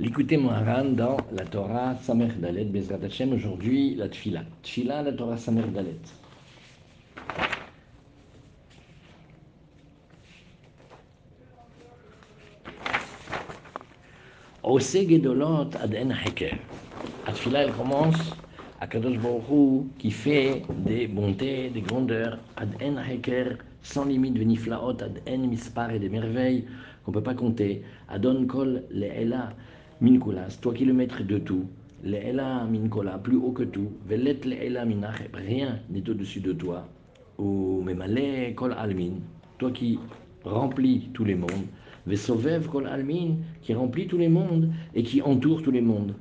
L'écoutez Moharan dans la Torah Samer Dalet Bezrat Hashem, aujourd'hui la Tfila. Tfila, la Torah Samer Dalet. Ose Gedolot ad en Heker. La Tfila, elle commence à Kadosh Baruch qui fait des bontés, des grandeurs, ad en Heker, sans limite, veniflaot, ad en mispar et des merveilles qu'on ne peut pas compter. Adon kol le'ela toi qui le maître de tout. Le'ela minkola, plus haut que tout. Velet le'ela minacheb, rien n'est au-dessus de toi. Ou memale kol almin, toi qui remplis tous les mondes. Vesovev kol almin, qui remplit tous les mondes et qui entoure tous les mondes.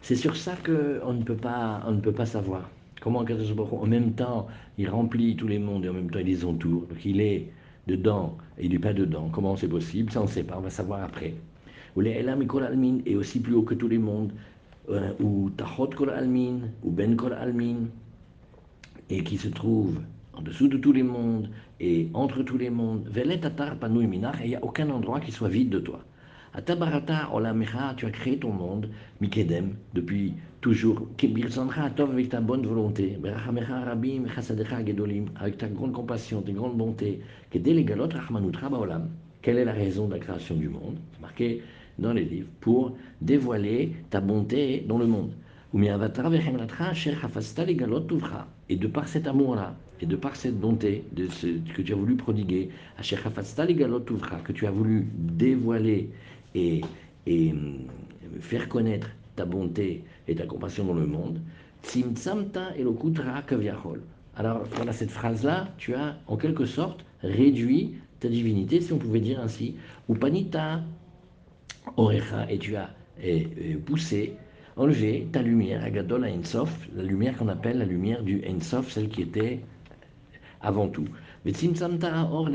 C'est sur ça qu'on ne peut pas, on ne peut pas savoir. Comment en même temps, il remplit tous les mondes et en même temps il les entoure. Donc il est dedans et il n'est pas dedans. Comment c'est possible? Ça, on ne sait pas, on va savoir après. Ou les Elam Kol est aussi plus haut que tous les mondes. Euh, ou Tachot Kol Almin, ou Ben Kol Almin, et qui se trouve en dessous de tous les mondes et entre tous les mondes. Velet Atar et il n'y a aucun endroit qui soit vide de toi. Atabarata Olamecha, tu as créé ton monde, Mikedem, depuis toujours. Kibirsancha Tov avec ta bonne volonté. Berachamecha Rabim, Gedolim, avec ta grande compassion, tes grandes bontés. Kedelegalot Baolam. Quelle est la raison de la création du monde? C'est marqué dans les livres. Pour dévoiler ta bonté dans le monde. Et de par cet amour-là, et de par cette bonté de ce, que tu as voulu prodiguer, que tu as voulu dévoiler et, et faire connaître ta bonté et ta compassion dans le monde, alors voilà cette phrase-là, tu as en quelque sorte réduit ta divinité, si on pouvait dire ainsi, ou panita orecha, et tu as poussé, enlevé ta lumière, agadol ensof, la lumière qu'on appelle la lumière du ensof, celle qui était avant tout. Or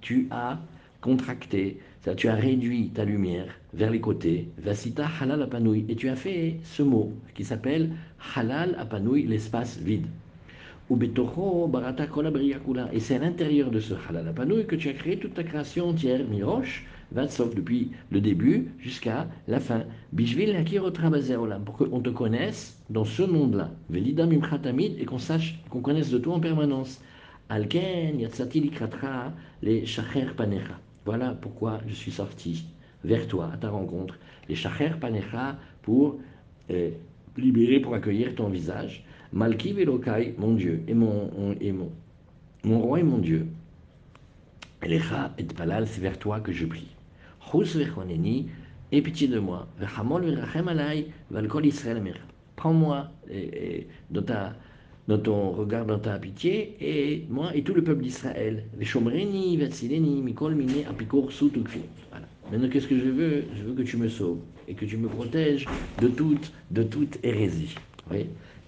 tu as contracté, tu as réduit ta lumière vers les côtés, vasita halal et tu as fait ce mot qui s'appelle halal l'espace vide. Et c'est à l'intérieur de ce halal apanoui que tu as créé toute ta création entière, miroche, sauf depuis le début jusqu'à la fin. Bishvil pour qu'on te connaisse dans ce monde-là. Velida mimchatamid, et qu'on sache, qu'on connaisse de toi en permanence. Alken yatsati likratra les shacher panecha. Voilà pourquoi je suis sorti vers toi, à ta rencontre, les shacher panecha, pour euh, libérer, pour accueillir ton visage. Malki velokai, mon Dieu, et mon, et mon, mon roi et mon Dieu. Elecha et palal, c'est vers toi que je prie. Et pitié de moi. Prends-moi dans ta dans ton regard, dans ta pitié, et moi et tout le peuple d'Israël. Voilà. Maintenant, qu'est-ce que je veux? Je veux que tu me sauves et que tu me protèges de toute, de toute hérésie. Oui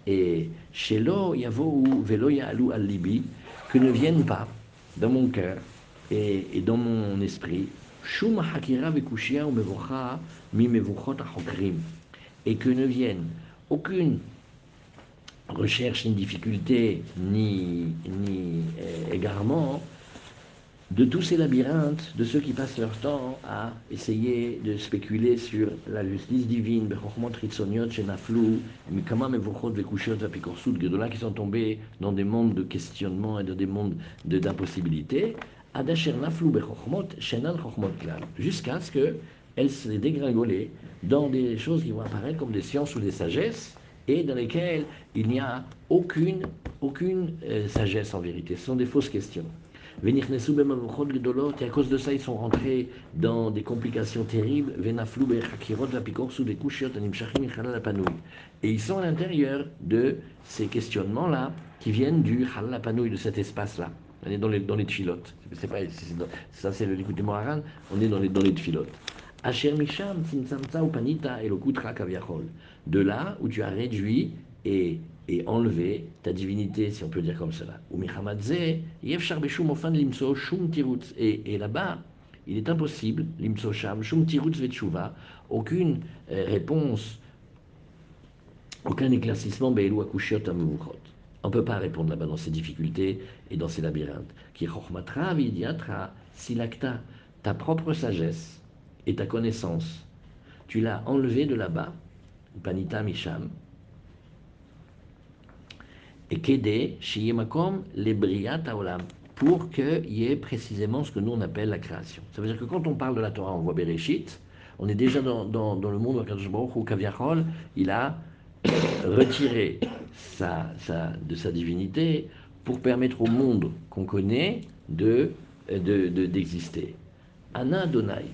et Shelo Yavo Velo Ya'alu Al-Libi, que ne viennent pas dans mon cœur et, et dans mon esprit, Et que ne viennent aucune recherche ni difficulté, ni, ni euh, égarement de tous ces labyrinthes, de ceux qui passent leur temps à essayer de spéculer sur la justice divine, qui sont tombés dans des mondes de questionnement et dans des mondes d'impossibilité, jusqu'à ce qu'elles se dégringolent dans des choses qui vont apparaître comme des sciences ou des sagesses, et dans lesquelles il n'y a aucune, aucune euh, sagesse en vérité. Ce sont des fausses questions. Et à cause de ça, ils sont rentrés dans des complications terribles. Et ils sont à l'intérieur de ces questionnements-là qui viennent du halal de cet espace-là. On est dans les, dans les tfilotes. C'est pas, ça, c'est le l'écoute Moharan. On est dans les, dans les tfilotes. Asher Misham, Panita, De là où tu as réduit et, et enlevé ta divinité, si on peut dire comme cela. Ou Et, et là-bas, il est impossible, Limso Sham, Shum Tirutz aucune euh, réponse, aucun éclaircissement, Be'elu Akushiot On ne peut pas répondre là-bas dans ces difficultés et dans ces labyrinthes. Qui Silakta, ta propre sagesse et ta connaissance. Tu l'as enlevé de là-bas, Panita Misham, et Kede, Shiyemakom, les Briat Olam, pour qu'il y ait précisément ce que nous on appelle la création. Ça veut dire que quand on parle de la Torah, on voit Bereshit, on est déjà dans, dans, dans le monde où il a retiré sa, de sa divinité pour permettre au monde qu'on connaît de, d'exister. De, Anna Adonai,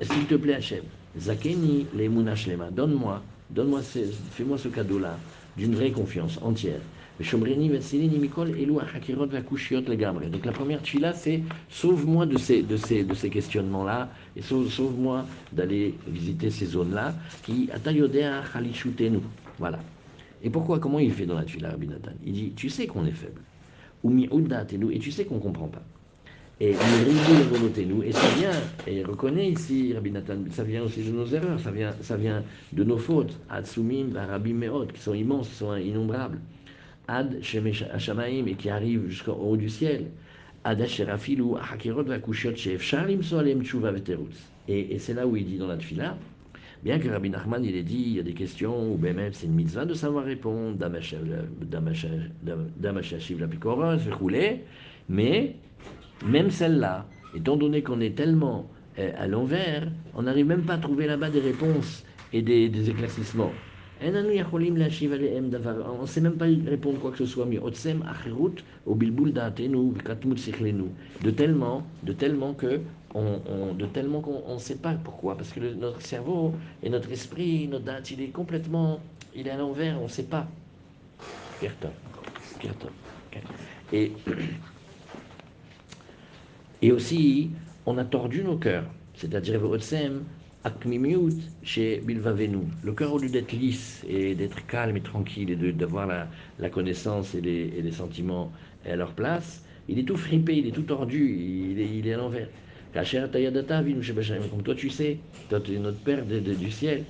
s'il te plaît Hachem, Zakeni les Shlema, donne-moi, donne-moi, fais-moi ce cadeau-là d'une vraie confiance entière. Donc la première tchila, c'est sauve-moi de ces, de ces, de ces questionnements-là et sauve-moi d'aller visiter ces zones-là qui Voilà. Et pourquoi Comment il fait dans la tchila, Rabbi Nathan? Il dit Tu sais qu'on est faible. Et tu sais qu'on ne comprend pas. Et nous et ça vient, et reconnaît ici, Rabbi Nathan, ça vient aussi de nos erreurs, ça vient, ça vient de nos fautes, Atsumim, Rabbi Meot, qui sont immenses, qui sont innombrables. Ad Shamaim, et qui arrivent jusqu'au haut du ciel. Ad Asherafilu, Hakirot, Vakushiot, Shef, Shalim, Soalem, Tshuva, Veterutz. Et, et c'est là où il dit dans la tfila, bien que Rabbi Nachman, il ait dit, il y a des questions où ben même c'est une mitzvah de savoir répondre, Damashachiv, la Pikoros, mais même celle-là, étant donné qu'on est tellement euh, à l'envers, on n'arrive même pas à trouver là-bas des réponses et des éclaircissements. On ne sait même pas répondre quoi que ce soit. De tellement, de tellement que on, de tellement qu'on ne sait pas pourquoi. Parce que notre cerveau et notre esprit, notre date, il est complètement, il est à l'envers, on ne sait pas. Et, et aussi, on a tordu nos cœurs. C'est-à-dire, Akmimiut chez Bilvavenu. Le cœur, au lieu d'être lisse et d'être calme et tranquille et d'avoir la, la, connaissance et les, et les, sentiments à leur place, il est tout fripé, il est tout tordu, il est, il est à l'envers. Comme toi, tu sais, toi, tu es notre Père de, du ciel.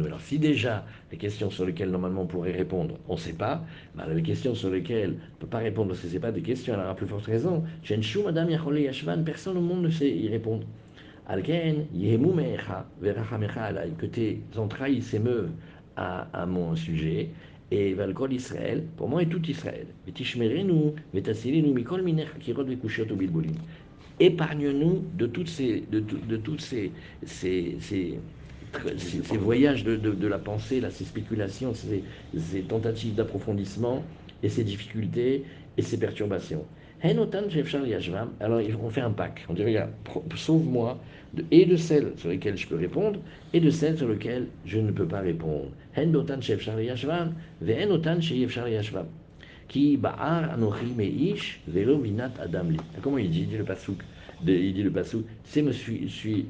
Alors, si déjà les questions sur lesquelles normalement on pourrait répondre, on ne sait pas, bah, les questions sur lesquelles on ne peut pas répondre parce que ce n'est pas des questions, elle aura plus forte raison. Personne au monde ne sait y répondre. Que tes entrailles s'émeuvent à, à mon sujet et Valkol Israël, pour moi, est tout Israël. Épargne-nous de toutes ces, de, de toutes ces, ces, ces, ces voyages de, de, la pensée, là, ces spéculations, ces, ces tentatives d'approfondissement et ces difficultés et ces perturbations. Alors, on fait un pack. On dit, regarde, sauve-moi et de celles sur lesquelles je peux répondre et de celles sur lesquelles je ne peux pas répondre. Adam Comment il dit, il dit le pasouk Il dit le pasouk, c'est suis, suis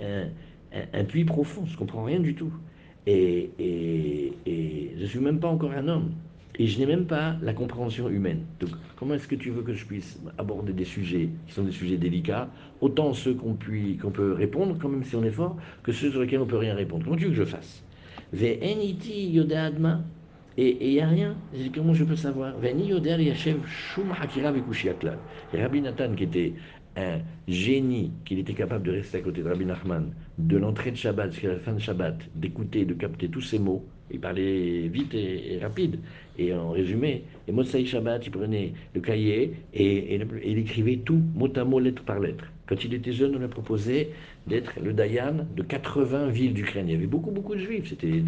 euh, un, puits profond, je comprends rien du tout. Et, et, et je suis même pas encore un homme. Et je n'ai même pas la compréhension humaine. Donc, comment est-ce que tu veux que je puisse aborder des sujets qui sont des sujets délicats, autant ceux qu'on peut répondre, quand même si on est fort, que ceux sur lesquels on peut rien répondre? Comment tu veux que je fasse? Et il n'y a rien. Comment je peux savoir? Et Rabbi Nathan, qui était un génie, qu'il était capable de rester à côté de Rabbi Nachman, de l'entrée de Shabbat jusqu'à la fin de Shabbat, d'écouter, de capter tous ces mots, il parlait vite et, rapide. Et en résumé, et Motsai Shabbat, il prenait le cahier et, il écrivait tout, mot à mot, lettre par lettre. Quand il était jeune, on a proposé d'être le Dayan de 80 villes d'Ukraine. Il y avait beaucoup, beaucoup de juifs, c'était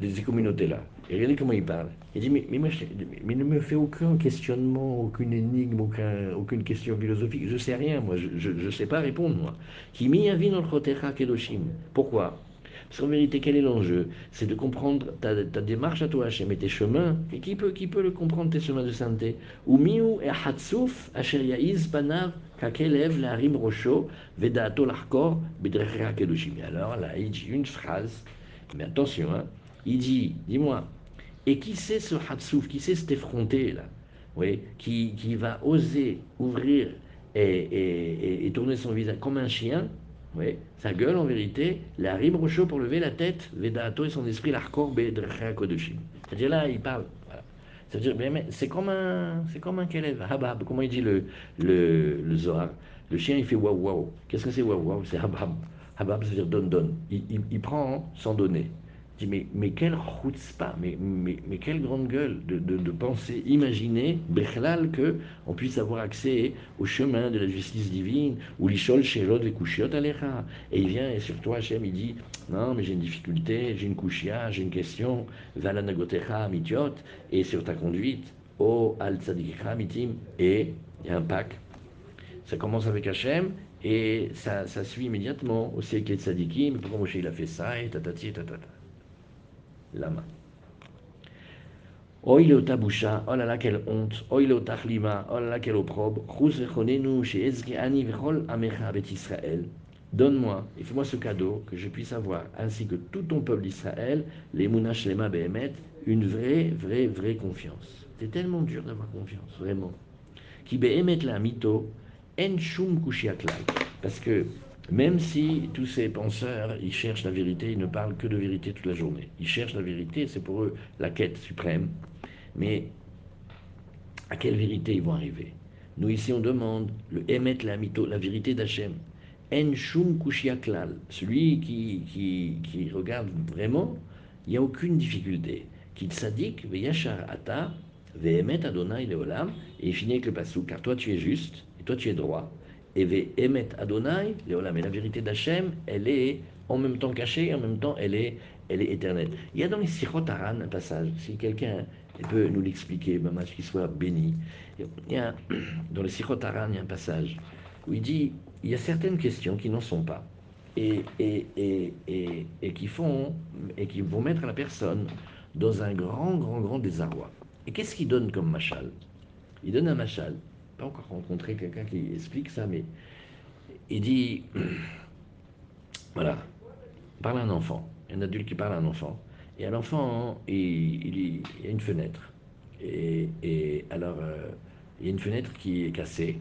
des, communautés-là. Et regardez comment il parle. Il dit, mais, moi, mais ne me fais aucun questionnement, aucune énigme, aucun, aucune question philosophique. Je sais rien, moi, je ne sais pas répondre, moi. Pourquoi? Parce qu'en vérité, quel est l'enjeu? C'est de comprendre ta, démarche à toi, Hachem, et tes chemins. Et qui peut, qui peut le comprendre, tes chemins de miu et hatsouf, asher ya'iz panav, kakelev, rocho, l'arkor, kedoshim. Alors là, il dit une phrase, mais attention, hein, il dit, dis-moi, et qui c'est ce hatsouf, qui c'est cet effronté là? Oui, qui, qui va oser ouvrir et, et, et tourner son visage comme un chien oui, sa gueule en vérité, la rime pour lever la tête, Vedato et son esprit, l'arcor Kodoshim. C'est-à-dire là, il parle. C'est-à-dire, mais, c'est comme un, c'est comme un Kelev, Habab, comment il dit le, le, le Zohar? Le chien, il fait waouh waouh. Qu'est-ce que c'est waouh waouh? C'est habab. Habab, ça veut dire donne, donne. Il, il, il prend sans donner. Mais, mais quelle pas mais, mais, mais, quelle grande gueule de, de, de penser, imaginer, Bechlal, que on puisse avoir accès au chemin de la justice divine, ou l'ishol shelot les kushiot alecha. Et il vient, et sur toi, Hachem, il dit, non, mais j'ai une difficulté, j'ai une kushia, j'ai une question, valanagotecha mitiot, et sur ta conduite, o al mitim, et il y a un pack. Ça commence avec Hachem, et ça, ça suit immédiatement au siècle de tzadikim, pourquoi Moshe il a fait ça, et tatati, et tatata. Il est au taboucha, oh là là, quelle honte, au tachlima, oh là là, quelle opprobre, Israël. Donne-moi et fais-moi ce cadeau que je puisse avoir, ainsi que tout ton peuple d'Israël, les Mounash Lema Behemet, une vraie, vraie, vraie confiance. C'est tellement dur d'avoir confiance, vraiment. Qui Behemet la mito, en shum Parce que même si tous ces penseurs, ils cherchent la vérité, ils ne parlent que de vérité toute la journée. Ils cherchent la vérité, c'est pour eux la quête suprême. Mais à quelle vérité ils vont arriver? Nous ici on demande le Emet la la vérité d'Hachem. En shum kushiaklal, celui qui, qui, qui, regarde vraiment, il n'y a aucune difficulté. Qu'il sadik veyashar ata ve'emet adonai leolam, et il finit avec le passou, car toi tu es juste, et toi tu es droit, et Emet Adonai, mais la vérité d'Hachem, elle est en même temps cachée en même temps elle est, elle est éternelle. Il y a dans les Sichot Aran un passage, si quelqu'un peut nous l'expliquer, maman, qu'il soit béni. Il y a, dans les Sichot Aran, il y a un passage où il dit il y a certaines questions qui n'en sont pas et, et, et, et, et qui font et qui vont mettre la personne dans un grand, grand, grand désarroi. Et qu'est-ce qu'il donne comme machal? Il donne un machal encore rencontré quelqu'un qui explique ça, mais il dit, voilà, parle à un enfant, un adulte qui parle à un enfant, et à l'enfant, il, y a une fenêtre, et, et alors, euh, il y a une fenêtre qui est cassée,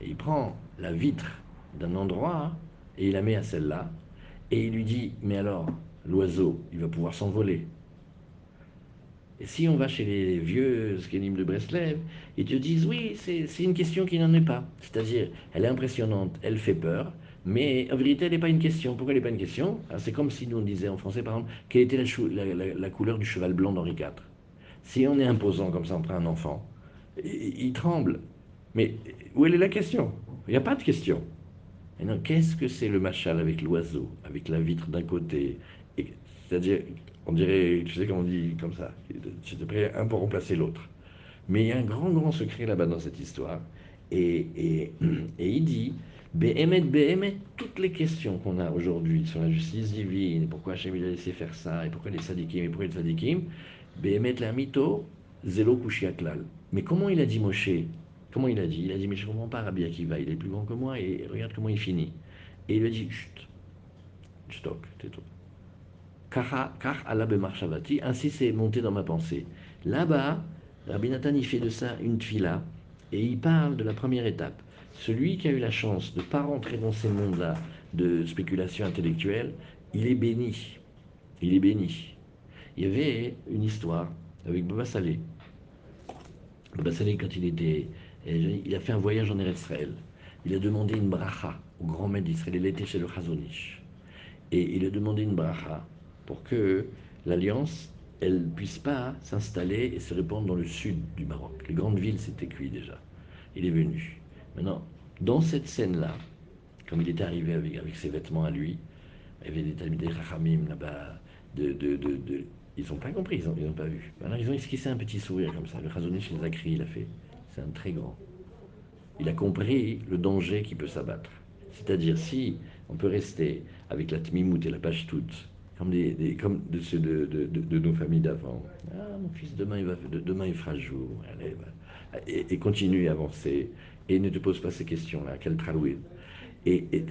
et il prend la vitre d'un endroit, et il la met à celle-là, et il lui dit, mais alors, l'oiseau, il va pouvoir s'envoler. Et si on va chez les vieux skénimes de Breslev, ils te disent oui, c'est une question qui n'en est pas. C'est-à-dire, elle est impressionnante, elle fait peur, mais en vérité, elle n'est pas une question. Pourquoi elle n'est pas une question? Ah, C'est comme si nous on disait en français, par exemple, quelle était la, couleur du cheval blanc d'Henri IV. Si on est imposant comme ça, prend un enfant, il, tremble. Mais où est la question? Il n'y a pas de question. Qu'est-ce que c'est le machal avec l'oiseau, avec la vitre d'un côté? C'est-à-dire, on dirait, tu sais comment on dit comme ça, j'étais prêt un pour remplacer l'autre. Mais il y a un grand, grand secret là-bas dans cette histoire. Et, et, et il dit, Behemet, Behemet, toutes les questions qu'on a aujourd'hui sur la justice divine, pourquoi Hachem a laissé faire ça, et pourquoi les sadikim, et pourquoi les sadikim, Behemet la mito, zelo kushiaklal. Mais comment il a dit Moshe? Comment il a dit? Il a dit, mais je ne comprends pas Rabbi Akiva, il est plus grand que moi, et regarde comment il finit. Et il lui a dit, chut, stop, tais-toi ainsi c'est monté dans ma pensée. Là-bas, Rabbi Nathan il fait de ça une fila et il parle de la première étape. Celui qui a eu la chance de ne pas rentrer dans ces mondes-là de spéculation intellectuelle, il est béni. Il est béni. Il y avait une histoire avec Baba Saleh. Baba Saleh, quand il était. Il a fait un voyage en Israël. Il a demandé une bracha au grand maître d'Israël. Il était chez le Chazonish. Et il a demandé une bracha pour que l'alliance, elle ne puisse pas s'installer et se répandre dans le sud du Maroc. Les grandes villes, c'était cuit déjà. Il est venu. Maintenant, dans cette scène-là, comme il était arrivé avec, ses vêtements à lui, il y avait des talmidei rachamim là-bas, de, de, de, de, ils n'ont pas compris, ils n'ont pas vu. Alors ils ont esquissé un petit sourire comme ça. Le Chazonish les a il a fait. C'est un très grand. Il a compris le danger qui peut s'abattre. C'est-à-dire, si on peut rester avec la tmimout et la page toute, comme, des, comme de, de, de, de, nos familles d'avant. Ah, mon fils, demain il, va, demain il fera jour. Allez, et, et, continue à avancer. Et ne te pose pas ces questions-là. Quel tralouid. Et, et,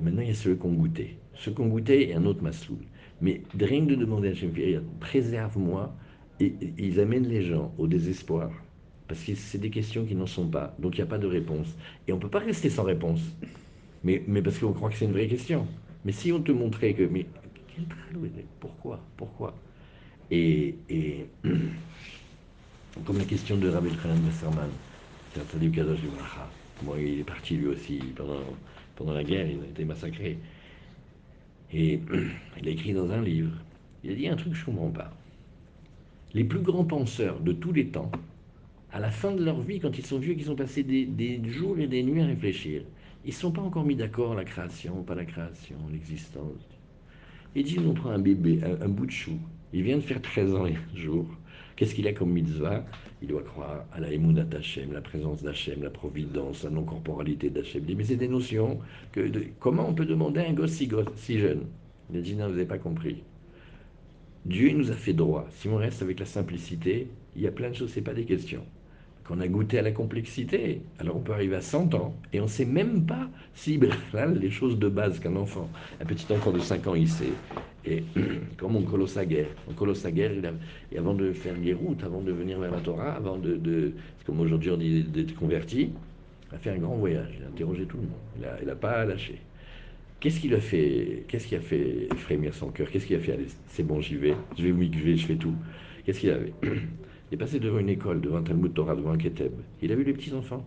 maintenant, il y a ceux qui ont goûté. Ceux qui ont goûté et un autre masloul. Mais rien de demander à Hachem préserve-moi. Et, ils amènent les gens au désespoir. Parce que c'est des questions qui n'en sont pas. Donc il n'y a pas de réponse. Et on ne peut pas rester sans réponse. Mais, mais parce qu'on croit que c'est une vraie question. Mais si on te montrait que, pourquoi Pourquoi? Et, et comme la question de Rabbi Khanan Messerman, c'est-à-dire Bon, il est parti lui aussi pendant, pendant la guerre, il a été massacré. Et il a écrit dans un livre, il a dit un truc que je ne comprends pas. Les plus grands penseurs de tous les temps, à la fin de leur vie, quand ils sont vieux, qu'ils ont passé des, des, jours et des nuits à réfléchir, ils ne sont pas encore mis d'accord la création, pas la création, l'existence. Il dit, on prend un bébé, un, bout de chou, il vient de faire 13 ans et un jour, qu'est-ce qu'il a comme mitzvah? Il doit croire à la émouna d'Hachem, la présence d'Hachem, la providence, la non-corporalité d'Hachem. Mais c'est des notions que... comment on peut demander à un gosse si, si jeune? Il a dit, non, vous n'avez pas compris. Dieu nous a fait droit. Si on reste avec la simplicité, il y a plein de choses, ce n'est pas des questions. Quand on a goûté à la complexité, alors on peut arriver à 100 ans et on ne sait même pas si là, les choses de base qu'un enfant, un petit enfant de 5 ans, il sait. Et comme on colosse à guerre, on colosse à guerre, et avant de faire les routes, avant de venir vers la Torah, avant de, comme aujourd'hui on dit d'être converti, il a fait un grand voyage, il a interrogé tout le monde, il n'a pas lâché. Qu'est-ce qui a fait, qu'est-ce qui a fait frémir son cœur? Qu'est-ce qui a fait? Aller C'est bon, j'y vais, je vais vais, je fais tout. Qu'est-ce qu'il avait? Il est passé devant une école, devant Talmud Torah, devant Keteb. Il a vu les petits enfants.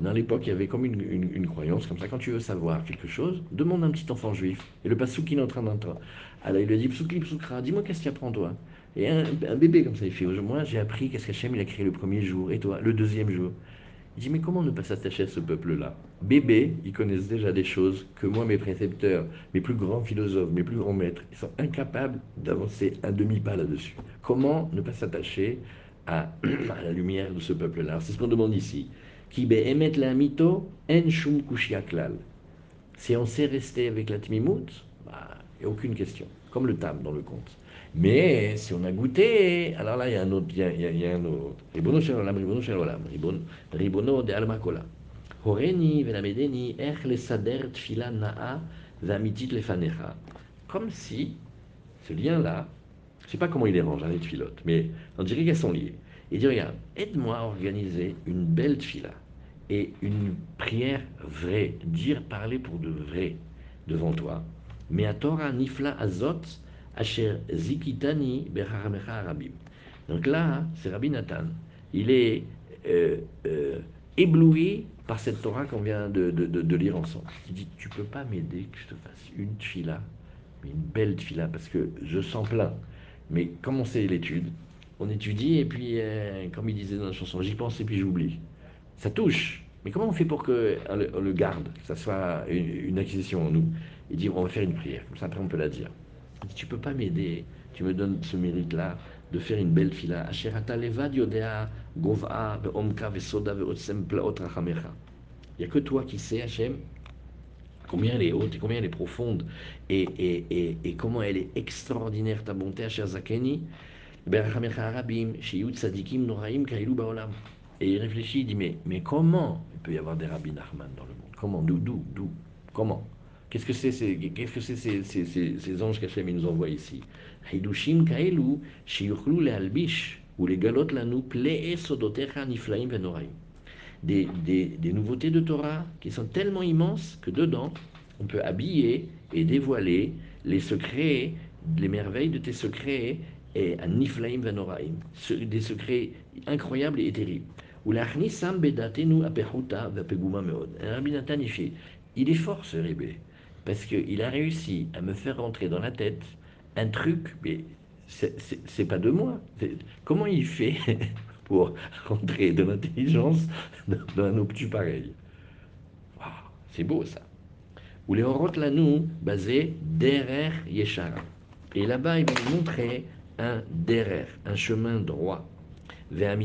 Dans l'époque, il y avait comme une, croyance, comme ça, quand tu veux savoir quelque chose, demande un petit enfant juif. Et le Passouk, est en train d'entendre. Alors il lui dit, Psoukli, Psoukra, dis-moi qu'est-ce que tu apprends toi? Et un, bébé comme ça, il fait, moi j'ai appris qu'est-ce qu'Hachem il a créé le premier jour, et toi, le deuxième jour. Il dit, mais comment ne pas s'attacher à ce peuple-là? Bébé, ils connaissent déjà des choses que moi, mes précepteurs, mes plus grands philosophes, mes plus grands maîtres, ils sont incapables d'avancer un demi-pas là-dessus. Comment ne pas s'attacher à, la lumière de ce peuple-là? C'est ce qu'on demande ici. Qui émet la mito en shum klal. Si on sait rester avec la tmimout, bah, a aucune question. Comme le tam dans le conte. Mais si on a goûté, alors là, il y a un autre, il il y a un autre. Ribono shel olam, ribono shel olam, ribono de. Horeni velamedeni ech le sader tfila na'a vamitit lefanecha. Comme si, ce lien-là, je ne sais pas comment il les range, hein, les tfilotes, mais on dirait qu'elles sont liées. Il dit, regarde, aide-moi à organiser une belle tfila et une prière vraie, dire, parler pour de vrai devant toi. Mais à Torah nifla azot, Donc là, c'est Rabbi Nathan. Il est euh, euh, ébloui par cette Torah qu'on vient de, de, lire ensemble. Il dit Tu peux pas m'aider que je te fasse une tfila, une belle tfila, parce que je sens plein. Mais comme on sait l'étude, on étudie et puis, euh, comme il disait dans la chanson, j'y pense et puis j'oublie. Ça touche. Mais comment on fait pour qu'on le, garde, que ça soit une, acquisition en nous? Il dit On va faire une prière, comme ça après on peut la dire. Tu peux pas m'aider, tu me donnes ce mérite-là de faire une belle fila. Il n'y a que toi qui sais, Hachem, combien elle est haute et combien elle est profonde. Et, et, et, comment elle est extraordinaire ta bonté, Hachem Zakeni. Et il réfléchit, il dit mais, mais comment il peut y avoir des rabbins Nachman dans le monde? Comment? D'où D'où? Comment? Qu'est-ce que c'est ces, qu'est-ce que c'est ces, ces, ces, anges qu'Hachem nous envoie ici? Hidushim kaelu shiuchlu lealbish ou les galotes lanu plee sodotecha niflaim venoraim. Des, des, nouveautés de Torah qui sont tellement immenses que dedans, on peut habiller et dévoiler les secrets, les merveilles de tes secrets et à niflaim venoraim, des secrets incroyables et terribles. Ou l'achnisam bedatenu apechuta vapeguma meod. Nathan, il est fort ce rébé parce qu'il a réussi à me faire rentrer dans la tête un truc, mais c'est pas de moi. Comment il fait pour rentrer de l'intelligence d'un obtus pareil? C'est beau ça. Ou les nous basé derrière Yeshara. Et là-bas, il nous montrer un derrière, un chemin droit, vers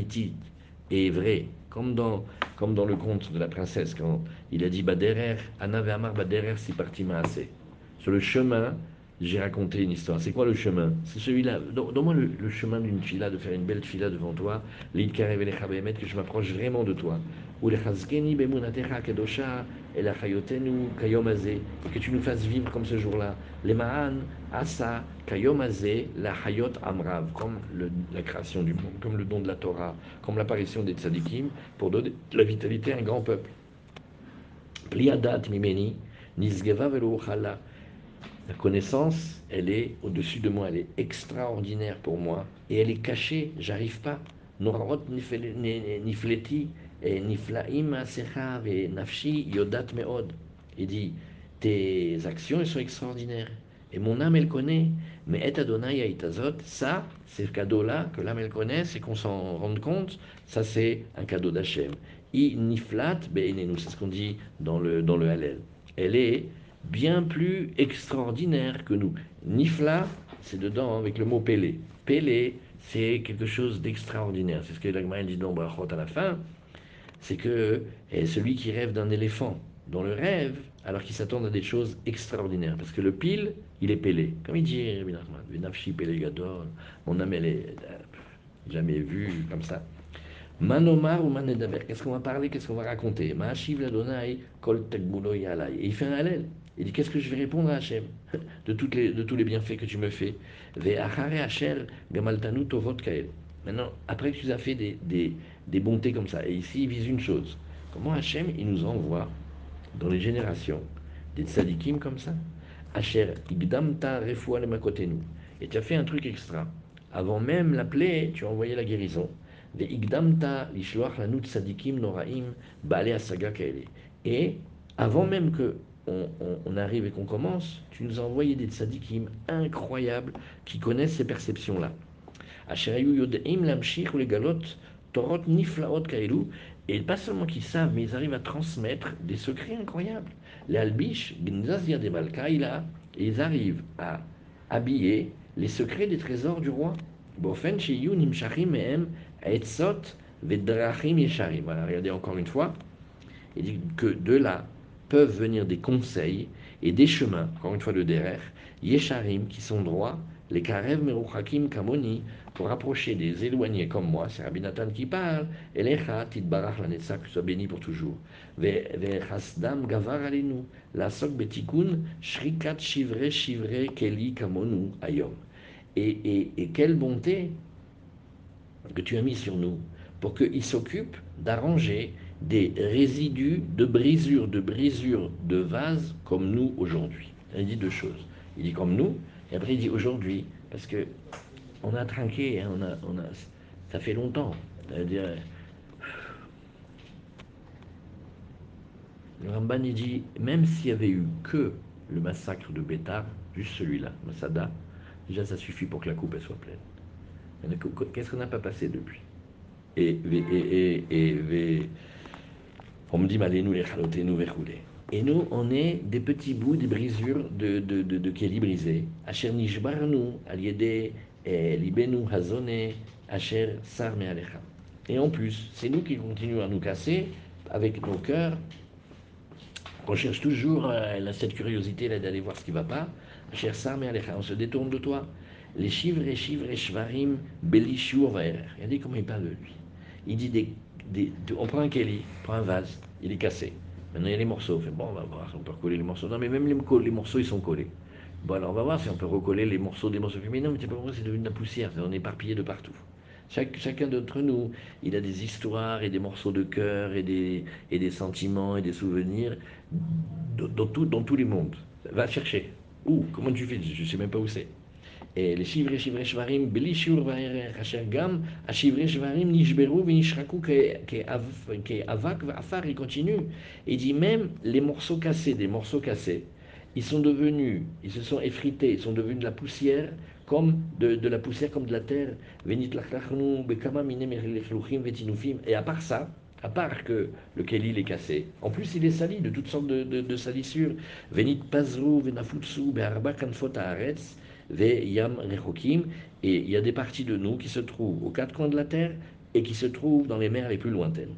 et vrai, comme dans, comme dans le conte de la princesse, quand il a dit Baderer, Anna Ve'amar Baderer si parti assez. Sur le chemin, j'ai raconté une histoire. C'est quoi le chemin? C'est celui-là. Donne-moi le, chemin d'une fila, de faire une belle fila devant toi, que je m'approche vraiment de toi. Que tu nous fasses vivre comme ce jour-là. La hayot amrav, comme la création du monde, comme le don de la Torah, comme l'apparition des tzadikim, pour donner la vitalité à un grand peuple. Mimeni, nisgeva La connaissance, elle est au-dessus de moi, elle est extraordinaire pour moi, et elle est cachée, j'arrive pas. Norot nifleti, asecha ve nafshi yodat meod. Il dit, tes actions, elles sont extraordinaires. Et mon âme, elle connaît. Mais et Adonai itazot, ça, c'est ce cadeau-là que l'âme, elle connaît, c'est qu'on s'en rende compte. Ça, c'est un cadeau d'Hachem. I niflat be'enenu, c'est ce qu'on dit dans le, dans le Hallel. Elle est bien plus extraordinaire que nous. Nifla, c'est dedans avec le mot pélé. Pélé, c'est quelque chose d'extraordinaire. C'est ce que l'Agma dit dans Brachot à la fin. C'est que celui qui rêve d'un éléphant, dans le rêve, alors qu'il s'attend à des choses extraordinaires. Parce que le pile, il est pélé. Comme il dit Rabbi Nachman, mon âme, elle est euh, jamais vue comme ça. Manomar ou manedaber, qu'est-ce qu'on va parler, qu'est-ce qu'on va raconter? Ma'ashiv ladonai kol yalai. Et il fait un halel. Il dit Qu'est-ce que je vais répondre à Hachem? De, tous les bienfaits que tu me fais Maintenant, après que tu as fait des, des bontés comme ça, et ici il vise une chose comment Hachem il nous envoie dans les générations des tzadikim comme ça? Asher igdamta refoua nous. Et tu as fait un truc extra. Avant même la plaie, tu as envoyé la guérison. igdamta lishloach lanu tzadikim noraim baale asaga Et avant même que on, arrive et qu'on commence, tu nous as envoyé des tzadikim incroyables qui connaissent ces perceptions-là. Et pas seulement qu'ils savent, mais ils arrivent à transmettre des secrets incroyables. Les albish, et ils arrivent à habiller les secrets des trésors du roi. Voilà, regardez encore une fois. Il dit que de là, peuvent venir des conseils et des chemins, encore une fois de derer, yesharim, qui sont droits, les karev meruchakim kamoni, pour approcher des éloignés comme moi, c'est Rabbi Nathan qui parle, et tit barach la netza, que soit béni pour toujours. Ve gavar alenu, la sok betikun, shrikat shivre shivre keli kamonu ayom. Et, et, et quelle bonté que tu as mis sur nous pour qu'ils s'occupent d'arranger des résidus de brisure, de brisure de vase comme nous aujourd'hui. Il dit deux choses. Il dit comme nous, et après il dit aujourd'hui, parce que on a trinqué, hein, on a, on a, ça fait longtemps. le Ramban il dit, même s'il y avait eu que le massacre de Bétar, juste celui-là, Masada, déjà ça suffit pour que la coupe soit pleine. Qu'est-ce qu'on n'a pas passé depuis et, et, et, on me dit, nous les nous Et nous, on est des petits bouts, des brisures de, de, de, Kéli brisé. Asher nishbarnu, aliede, libenu hazone, asher. Et en plus, c'est nous qui continuons à nous casser avec nos cœurs. On cherche toujours euh, cette curiosité d'aller voir ce qui ne va pas. Asher on se détourne de toi. Les chivres et chivres et shvarim, Regardez comment il parle de lui. Il dit des on prend un Kelly, on prend un vase, il est cassé. Maintenant, il y a les morceaux. fait, bon, on va voir si on peut recoller les morceaux. Non, mais même les, morceaux, ils sont collés. Bon, alors on va voir si on peut recoller les morceaux des morceaux. Non, mais c'est pas vrai, c'est devenu de la poussière. On est éparpillé de partout. chacun d'entre nous, il a des histoires et des morceaux de cœur et des, et des sentiments et des souvenirs dans, tout, dans tous les mondes. Va chercher. Où? Comment tu fais? Je ne sais même pas où c'est. Et les shivre shivre shvarim beli shiur va'erech asher gam shivre shvarim nishberu v'nishraku ke'avak v'afar il continue il dit même les morceaux cassés des morceaux cassés ils sont devenus ils se sont effrités ils sont devenus de la poussière comme de, de la poussière comme de la terre. Et à part ça à part que le Kelil est cassé, en plus il est sali de toutes sortes de, de salissures. Venit pazru, venafutsu, be'arba kanfot haaretz, Rechokim, et il y a des parties de nous qui se trouvent aux quatre coins de la terre et qui se trouvent dans les mers les plus lointaines.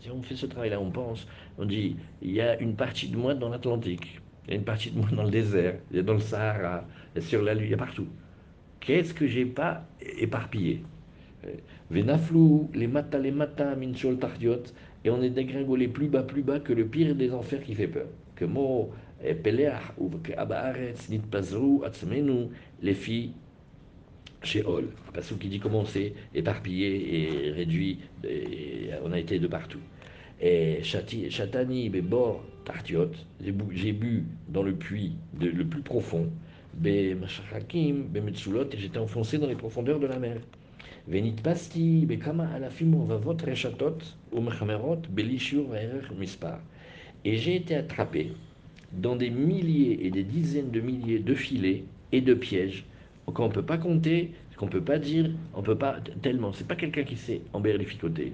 Si on fait ce travail-là, on pense, on dit, il y a une partie de moi dans l'Atlantique, il y a une partie de moi dans le désert, il y a dans le Sahara, sur la Lune, il y a partout. Qu'est-ce que j'ai pas éparpillé? Venaflou, les les minchol et on est dégringolé plus bas, plus bas que le pire des enfers qui fait peur. Que mot Peleach ou Abaaretz nitpazru atzmenu les filles Sheol. Parce qui dit comment c'est éparpillé et réduit, et on a été de partout. Et Chatani, Bebor, Tartiot, j'ai bu dans le puits de, le plus profond, Be Mashachakim, Be Metsulot, et j'étais enfoncé dans les profondeurs de la mer. ונתפסתי בכמה אלפים ורבבות רשתות ומחמרות בלי שיעור וערך מספר. Et j'ai été attrapé dans des milliers et des dizaines de milliers de filets et de pièges qu'on ne peut pas compter, qu'on ne peut pas dire, on peut pas tellement. C'est pas quelqu'un qui sait emberlificoter.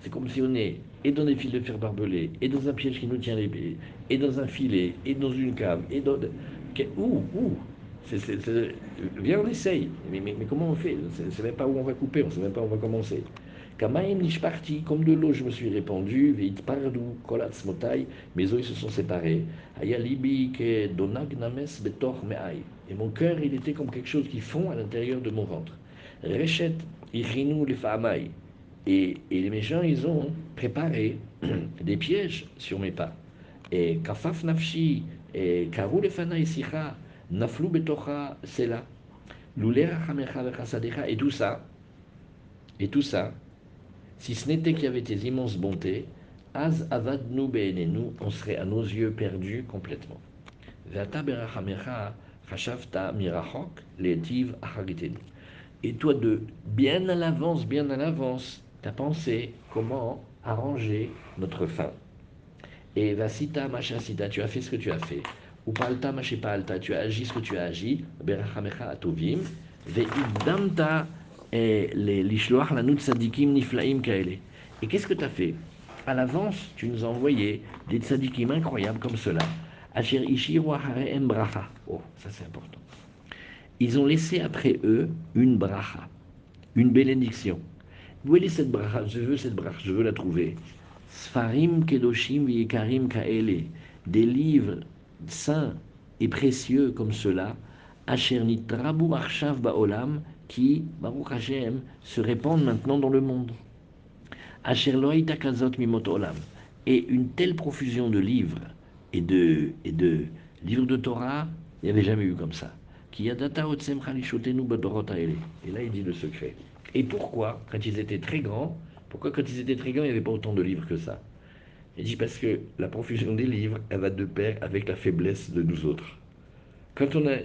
C'est comme si on est et dans des fils de fer barbelés, et dans un piège qui nous tient les pieds, et dans un filet, et dans une cave, et dans... Où Où? Viens, on essaye. Mais, mais comment on fait? On ne sait même pas où on va couper, on ne sait même pas où on va commencer. Kamaim parti, comme de l'eau, je me suis répandu, veit pardu, kolatz motai, mes os se sont séparés. Ayalibi ke donag names betor me'ai. Et mon cœur, il était comme quelque chose qui fond à l'intérieur de mon ventre. Rechet irinu le faamai. Et, et les méchants, ils ont préparé des pièges sur mes pas. Et kafaf nafshi, et karu le sicha, naflu betocha sela, lulera chamecha vechasadecha, et tout ça, et tout ça, si ce n'était qu'il y avait tes immenses bontés, Az avadnu nous, on serait à nos yeux perdus complètement. Et toi de bien à l'avance, bien à l'avance, tu as pensé comment arranger notre fin? Et vasita machasita, tu as fait ce que tu as fait. Ou palta machipalta, tu as agi ce que tu as agi. Berachamecha atovim. Ve'idamta et les l'ishloach lanut tzadikim niflaim kaele. Et qu'est-ce que tu as fait? À l'avance, tu nous as envoyé des tzadikim incroyables comme cela. Asher bracha. Oh, ça c'est important. Ils ont laissé après eux une bracha, une bénédiction. Où est cette bracha? Je veux cette bracha, je veux la trouver. Sfarim kedoshim v'yekarim kaele. Des livres saints et précieux comme cela. Asher nitrabu ba'olam qui, Baruch Hashem, se répandent maintenant dans le monde. Et une telle profusion de livres et de, et de livres de Torah, il n'y avait jamais eu comme ça. Et là, il dit le secret. Et pourquoi, quand ils étaient très grands, pourquoi quand ils étaient très grands, il n'y avait pas autant de livres que ça? Il dit parce que la profusion des livres, elle va de pair avec la faiblesse de nous autres. Quand on, a,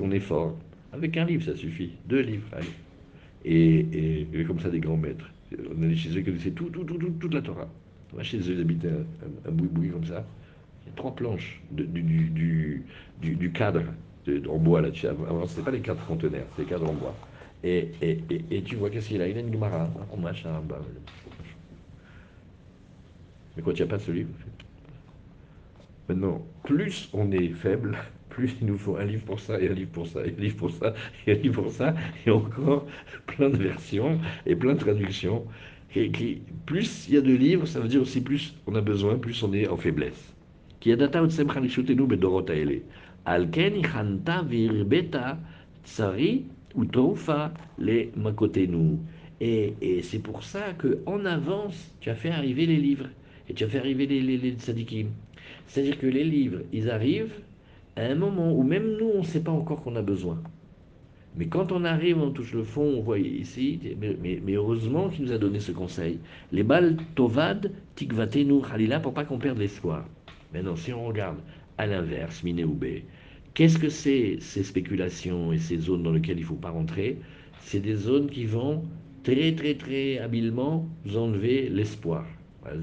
on est fort, avec un livre, ça suffit. Deux livres, allez. Et, et, comme ça, des grands maîtres. On allait chez eux, ils connaissaient tout, tout, tout, toute la Torah. Va chez eux, ils habitaient un, un, boui-boui comme ça. Il y a trois planches de, du, cadre en bois là. dessus Avant, ce pas les cadres conteneurs, c'est les cadres en bois. Et, et, et, tu vois qu'est-ce qu'il a? Il a une Gemara, un machin, bah, Mais quoi, tu n'as pas ce livre? Maintenant, plus on est faible, plus il nous faut un livre pour ça, et un livre pour ça, et un livre pour ça, et un livre pour ça, et encore plein de versions et plein de traductions. Et qui, plus il y a de livres, ça veut dire aussi plus on a besoin, plus on est en faiblesse. Qui a data Alken virbeta tsari utoufa les makotenu. Et, et c'est pour ça que en avance, tu as fait arriver les livres et tu as fait arriver les, les, les tzadikim. C'est-à-dire que les livres, ils arrivent à un moment où même nous, on ne sait pas encore qu'on a besoin. Mais quand on arrive, on touche le fond, on voit ici, mais, heureusement qu'il nous a donné ce conseil. Les balles tovad, tikvatenu, khalila, pour pas qu'on perde l'espoir. Maintenant, si on regarde à l'inverse, minéoubé, qu'est-ce que c'est ces spéculations et ces zones dans lesquelles il ne faut pas rentrer? C'est des zones qui vont très, très, très habilement vous enlever l'espoir. Voilà,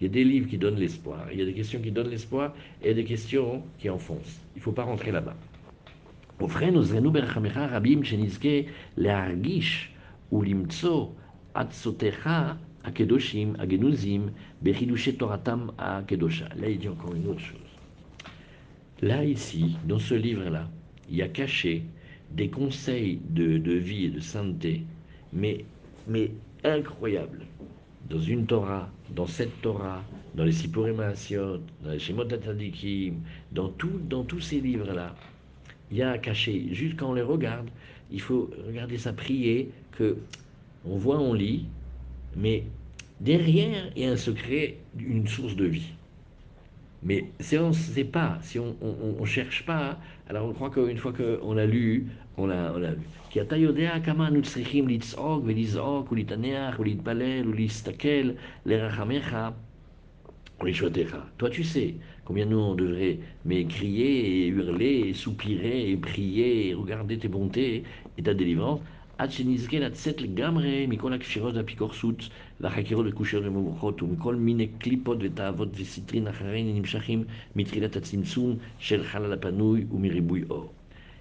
il y a des livres qui donnent l'espoir, il y a des questions qui donnent l'espoir, et il y a des questions qui enfoncent. Il ne faut pas rentrer là-bas. rabim להרגיש ולמצוא עצותיך הקדושים, הגנוזים, בחידושי תורתם הקדושה. Là, il dit encore une autre chose. Là, ici, dans ce livre-là, il y a caché des conseils de, de vie et de sainteté, mais, mais incroyables dans une Torah, dans cette Torah, dans les Sipurim dans les Shemot Atadikim, dans, tous ces livres-là, il y a caché, juste quand on les regarde, il faut regarder ça, prier, que on voit, on lit, mais derrière, il y a un secret, une source de vie. Mais si on ne sait pas, si on ne cherche pas, alors on croit qu'une fois qu'on a lu, on a, on a vu. כי אתה יודע כמה אנו צריכים לצעוק ולזעוק ולהתענח ולהתפלל ולהסתכל לרחמך ולשבטיך. Toi tu sais combien nous on devrait mais crier et hurler et soupirer et prier et regarder tes bontés et ta délivrance עד שנזכה לצאת לגמרי מכל הקשירות והאפיקורסות והחקירות וקושיות ומבוכות ומכל מיני קליפות ותאוות וסיטרין אחרינו נמשכים מתחילת הצמצום של חלל הפנוי ומריבוי אור.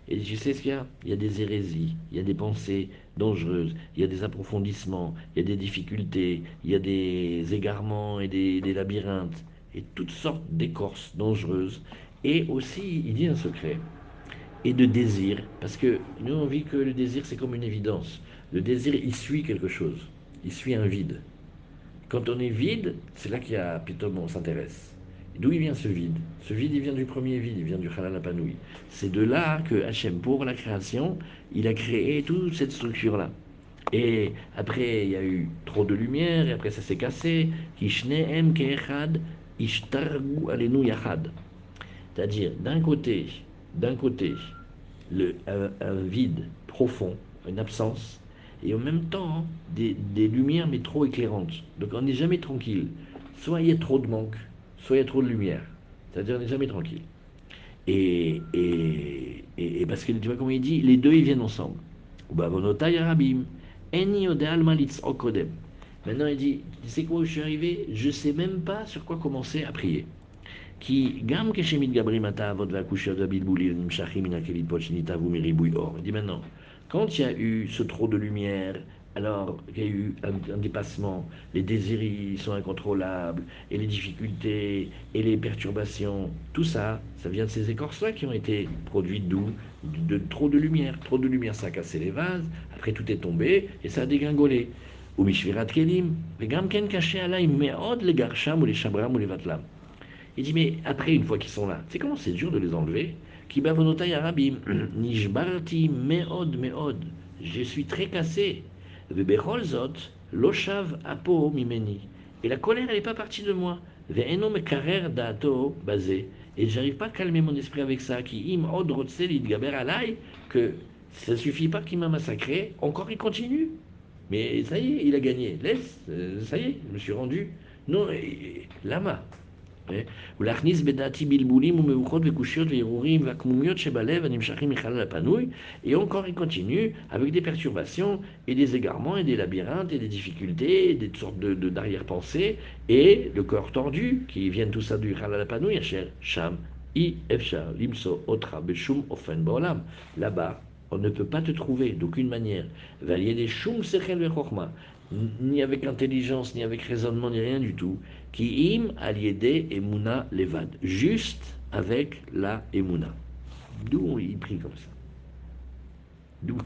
Et tu sais ce qu'il y a Il y a des hérésies, il y a des pensées dangereuses, il y a des approfondissements, il y a des difficultés, il y a des égarements et des, des labyrinthes, et toutes sortes d'écorces dangereuses. Et aussi, il dit un secret, et de désir, parce que nous on vit que le désir c'est comme une évidence. Le désir il suit quelque chose, il suit un vide. Quand on est vide, c'est là qu'il y a, plutôt on s'intéresse. D'où il vient ce vide? Ce vide, il vient du premier vide, il vient du Halal Apanoui. C'est de là que Hachem, pour la création, il a créé toute cette structure-là. Et après, il y a eu trop de lumière, et après ça s'est cassé. C'est-à-dire, d'un côté, d'un côté, le, un, vide profond, une absence, et en même temps, des, des lumières, mais trop éclairantes. Donc on n'est jamais tranquille. Soit il y a trop de manque, soit il y a trop de lumière. C'est-à-dire on n'est jamais tranquille. Et, et, et, parce que tu vois comment il dit, les deux ils viennent ensemble. Maintenant il dit, tu sais quoi je suis arrivé? Je ne sais même pas sur quoi commencer à prier. Qui, gam gabri mata avot nimshachim Il dit maintenant, quand il y a eu ce trop de lumière alors qu'il y a eu un, dépassement, les désirs sont incontrôlables, et les difficultés, et les perturbations, tout ça, ça vient de ces écorces-là qui ont été produites d'où? De, trop de lumière. Trop de lumière, ça a cassé les vases, après tout est tombé, et ça a dégringolé. Ou mishvirat kelim, gamken caché meod les garcham ou les chabram ou les vatlam. Il dit, mais après, une fois qu'ils sont là, c'est comment c'est dur de les enlever? Qui arabim, nishbarti meod meod. Je suis très cassé. apo mimeni. Et la colère, elle n'est pas partie de moi. karer dato basé. Et j'arrive pas à calmer mon esprit avec ça. Qui im od gaber alay, que ça suffit pas qu'il m'a massacré, encore il continue. Mais ça y est, il a gagné. Laisse, euh, ça y est, je me suis rendu. Non, lama ולהכניס בדעתי בלבולים ומבוכות וקושיות וערעורים והקמומיות שבלב הנמשכים מחלל הפנוי, et encore il continue avec des perturbations et des égarements et des labyrinthes et des difficultés, et des sortes de, de, d'arrière-pensées, et le corps tordu qui viennent tout ça du halal הפנוי, אשר שם אי אפשר למצוא אותך בשום אופן בעולם. Là-bas, on ne peut pas te trouver d'aucune manière. des shum sechel vechokma ni avec intelligence, ni avec raisonnement, ni rien du tout. Qui im aliédé emuna levad. Juste avec la emuna. D'où il prie comme ça. D'où